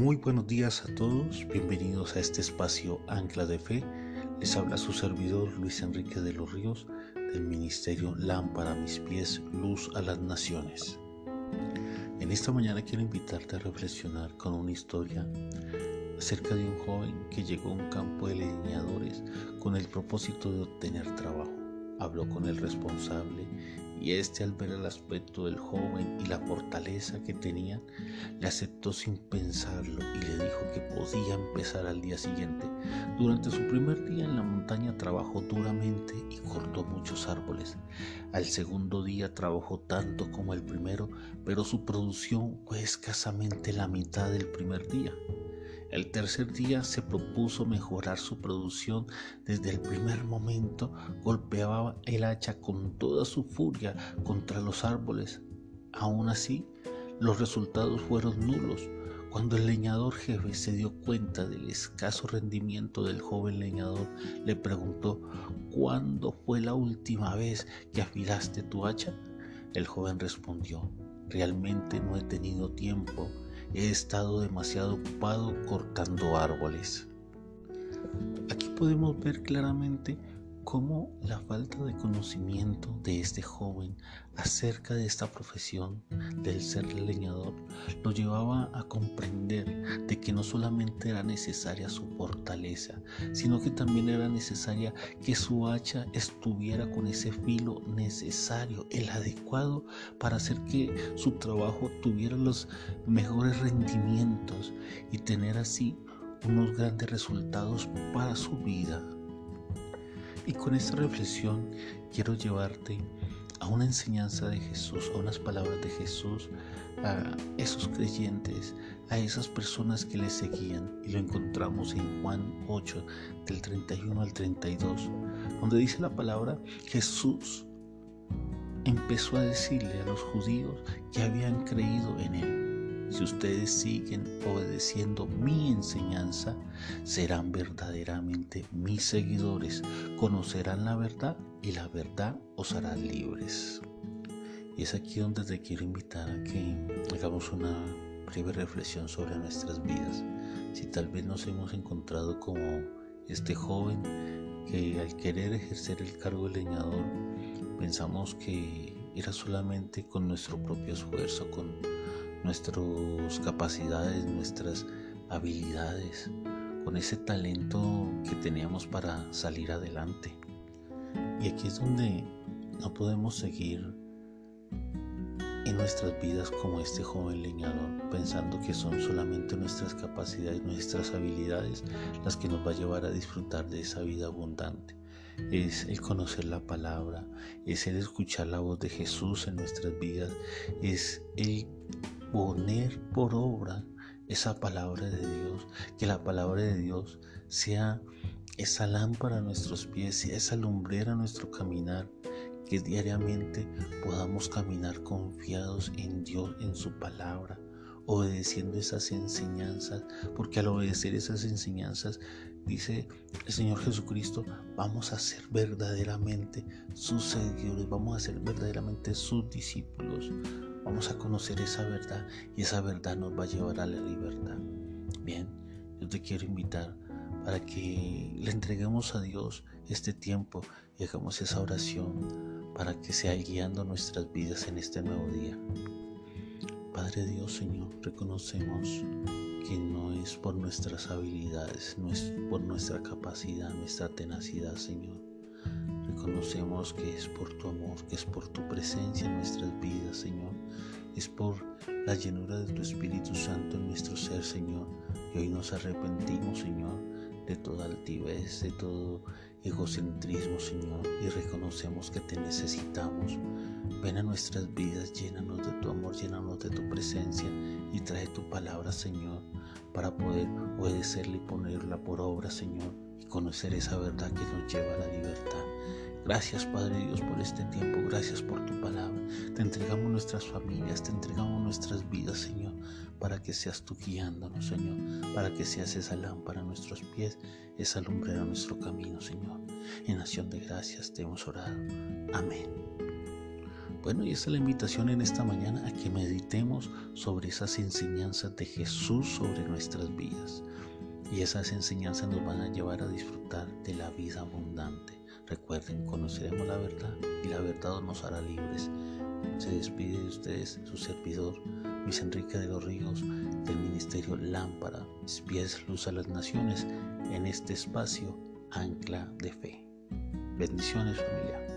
Muy buenos días a todos, bienvenidos a este espacio Ancla de Fe. Les habla su servidor Luis Enrique de los Ríos del Ministerio Lámpara a mis pies, luz a las naciones. En esta mañana quiero invitarte a reflexionar con una historia acerca de un joven que llegó a un campo de leñadores con el propósito de obtener trabajo. Habló con el responsable y este al ver el aspecto del joven y la fortaleza que tenía, le aceptó sin pensarlo y le dijo que podía empezar al día siguiente. Durante su primer día en la montaña trabajó duramente y cortó muchos árboles. Al segundo día trabajó tanto como el primero, pero su producción fue escasamente la mitad del primer día. El tercer día se propuso mejorar su producción. Desde el primer momento golpeaba el hacha con toda su furia contra los árboles. Aún así, los resultados fueron nulos. Cuando el leñador jefe se dio cuenta del escaso rendimiento del joven leñador, le preguntó, ¿cuándo fue la última vez que afilaste tu hacha? El joven respondió, realmente no he tenido tiempo he estado demasiado ocupado cortando árboles. Aquí podemos ver claramente cómo la falta de conocimiento de este joven acerca de esta profesión del ser leñador lo llevaba a comprender de que no solamente era necesaria su fortaleza, sino que también era necesaria que su hacha estuviera con ese filo necesario, el adecuado para hacer que su trabajo tuviera los mejores rendimientos y tener así unos grandes resultados para su vida. Y con esta reflexión quiero llevarte a una enseñanza de Jesús, a unas palabras de Jesús, a esos creyentes, a esas personas que le seguían. Y lo encontramos en Juan 8, del 31 al 32, donde dice la palabra Jesús empezó a decirle a los judíos que habían creído en él. Si ustedes siguen obedeciendo mi enseñanza, serán verdaderamente mis seguidores, conocerán la verdad y la verdad os hará libres. Y es aquí donde te quiero invitar a que hagamos una breve reflexión sobre nuestras vidas. Si tal vez nos hemos encontrado como este joven que al querer ejercer el cargo de leñador pensamos que era solamente con nuestro propio esfuerzo, con nuestras capacidades, nuestras habilidades, con ese talento que teníamos para salir adelante. Y aquí es donde no podemos seguir en nuestras vidas como este joven leñador, pensando que son solamente nuestras capacidades, nuestras habilidades las que nos va a llevar a disfrutar de esa vida abundante. Es el conocer la palabra, es el escuchar la voz de Jesús en nuestras vidas, es el poner por obra esa palabra de Dios, que la palabra de Dios sea esa lámpara a nuestros pies, esa lumbrera a nuestro caminar, que diariamente podamos caminar confiados en Dios, en su palabra, obedeciendo esas enseñanzas, porque al obedecer esas enseñanzas, dice el Señor Jesucristo, vamos a ser verdaderamente sus seguidores, vamos a ser verdaderamente sus discípulos, Vamos a conocer esa verdad y esa verdad nos va a llevar a la libertad. Bien, yo te quiero invitar para que le entreguemos a Dios este tiempo y hagamos esa oración para que sea guiando nuestras vidas en este nuevo día. Padre Dios, Señor, reconocemos que no es por nuestras habilidades, no es por nuestra capacidad, nuestra tenacidad, Señor. Reconocemos que es por tu amor, que es por tu presencia en nuestras vidas, Señor es por la llenura de tu Espíritu Santo en nuestro ser, Señor. Y hoy nos arrepentimos, Señor, de toda altivez, de todo egocentrismo, Señor, y reconocemos que te necesitamos. Ven a nuestras vidas, llénanos de tu amor, llénanos de tu presencia y trae tu palabra, Señor, para poder obedecerla y ponerla por obra, Señor, y conocer esa verdad que nos lleva a la libertad. Gracias Padre Dios por este tiempo, gracias por tu palabra. Te entregamos nuestras familias, te entregamos nuestras vidas, Señor, para que seas tú guiándonos, Señor, para que seas esa lámpara a nuestros pies, esa lumbrera a nuestro camino, Señor. En acción de gracias te hemos orado. Amén. Bueno, y esta es la invitación en esta mañana a que meditemos sobre esas enseñanzas de Jesús sobre nuestras vidas. Y esas enseñanzas nos van a llevar a disfrutar de la vida abundante. Recuerden, conoceremos la verdad y la verdad nos hará libres. Se despide de ustedes su servidor, Luis Enrique de los Ríos, del Ministerio Lámpara, pies, luz a las naciones, en este espacio, ancla de fe. Bendiciones familia.